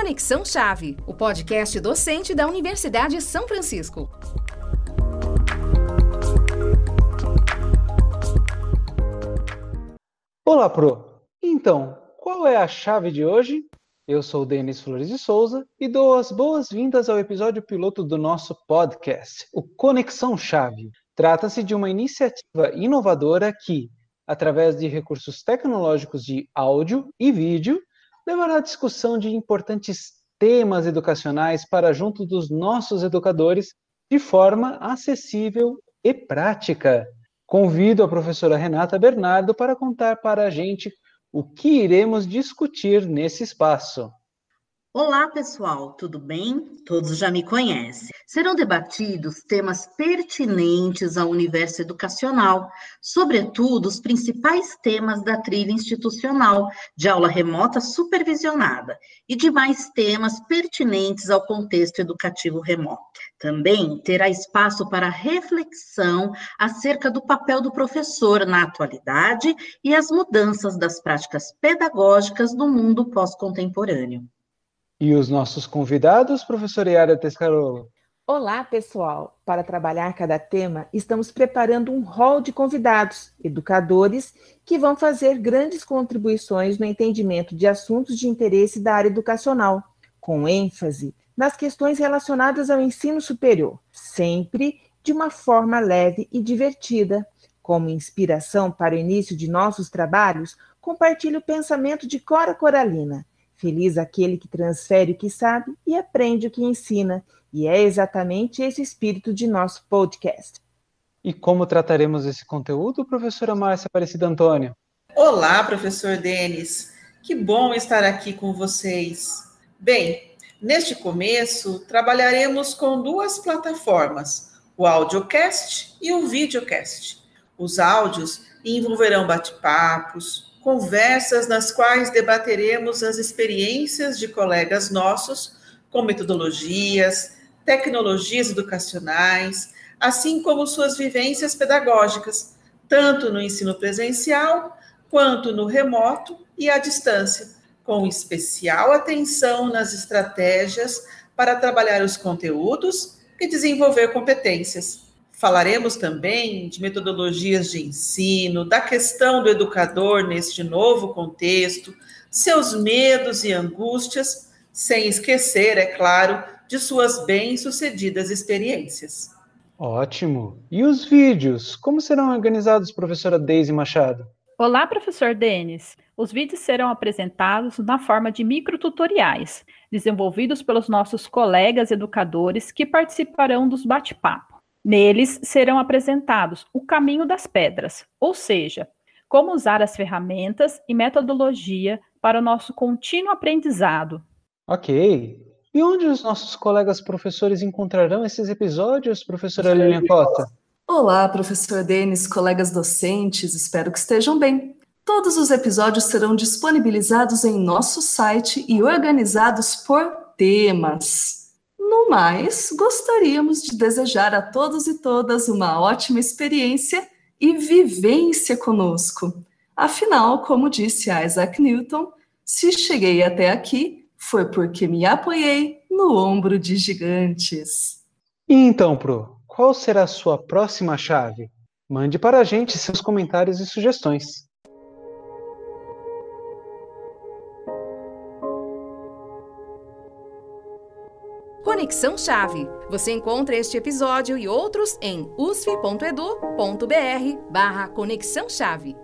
Conexão Chave, o podcast docente da Universidade São Francisco. Olá, Pro! Então, qual é a chave de hoje? Eu sou o Denis Flores de Souza e dou as boas-vindas ao episódio piloto do nosso podcast, o Conexão Chave. Trata-se de uma iniciativa inovadora que, através de recursos tecnológicos de áudio e vídeo, levará a discussão de importantes temas educacionais para junto dos nossos educadores de forma acessível e prática. Convido a professora Renata Bernardo para contar para a gente o que iremos discutir nesse espaço. Olá, pessoal, tudo bem? Todos já me conhecem. Serão debatidos temas pertinentes ao universo educacional, sobretudo os principais temas da trilha institucional, de aula remota supervisionada, e demais temas pertinentes ao contexto educativo remoto. Também terá espaço para reflexão acerca do papel do professor na atualidade e as mudanças das práticas pedagógicas do mundo pós-contemporâneo. E os nossos convidados, professora Yara Tescarolo? Olá, pessoal! Para trabalhar cada tema, estamos preparando um hall de convidados, educadores, que vão fazer grandes contribuições no entendimento de assuntos de interesse da área educacional, com ênfase nas questões relacionadas ao ensino superior, sempre de uma forma leve e divertida. Como inspiração para o início de nossos trabalhos, compartilho o pensamento de Cora Coralina Feliz aquele que transfere o que sabe e aprende o que ensina. E é exatamente esse espírito de nosso podcast. E como trataremos esse conteúdo, professora Márcia Aparecida Antônio? Olá, professor Denis. Que bom estar aqui com vocês. Bem, neste começo, trabalharemos com duas plataformas, o audiocast e o videocast. Os áudios envolverão bate-papos, conversas nas quais debateremos as experiências de colegas nossos com metodologias, tecnologias educacionais, assim como suas vivências pedagógicas, tanto no ensino presencial quanto no remoto e à distância, com especial atenção nas estratégias para trabalhar os conteúdos e desenvolver competências. Falaremos também de metodologias de ensino, da questão do educador neste novo contexto, seus medos e angústias, sem esquecer, é claro, de suas bem-sucedidas experiências. Ótimo! E os vídeos? Como serão organizados, professora Deise Machado? Olá, professor Denis. Os vídeos serão apresentados na forma de microtutoriais, desenvolvidos pelos nossos colegas educadores que participarão dos bate-papos. Neles serão apresentados o caminho das pedras, ou seja, como usar as ferramentas e metodologia para o nosso contínuo aprendizado. Ok. E onde os nossos colegas professores encontrarão esses episódios, professora Lilian Costa? Olá, professor Denis, colegas docentes, espero que estejam bem. Todos os episódios serão disponibilizados em nosso site e organizados por temas. No mais, gostaríamos de desejar a todos e todas uma ótima experiência e vivência conosco. Afinal, como disse Isaac Newton, se cheguei até aqui, foi porque me apoiei no ombro de gigantes. E então, Pro, qual será a sua próxima chave? Mande para a gente seus comentários e sugestões. Conexão Chave. Você encontra este episódio e outros em usf.edu.br barra Conexão Chave.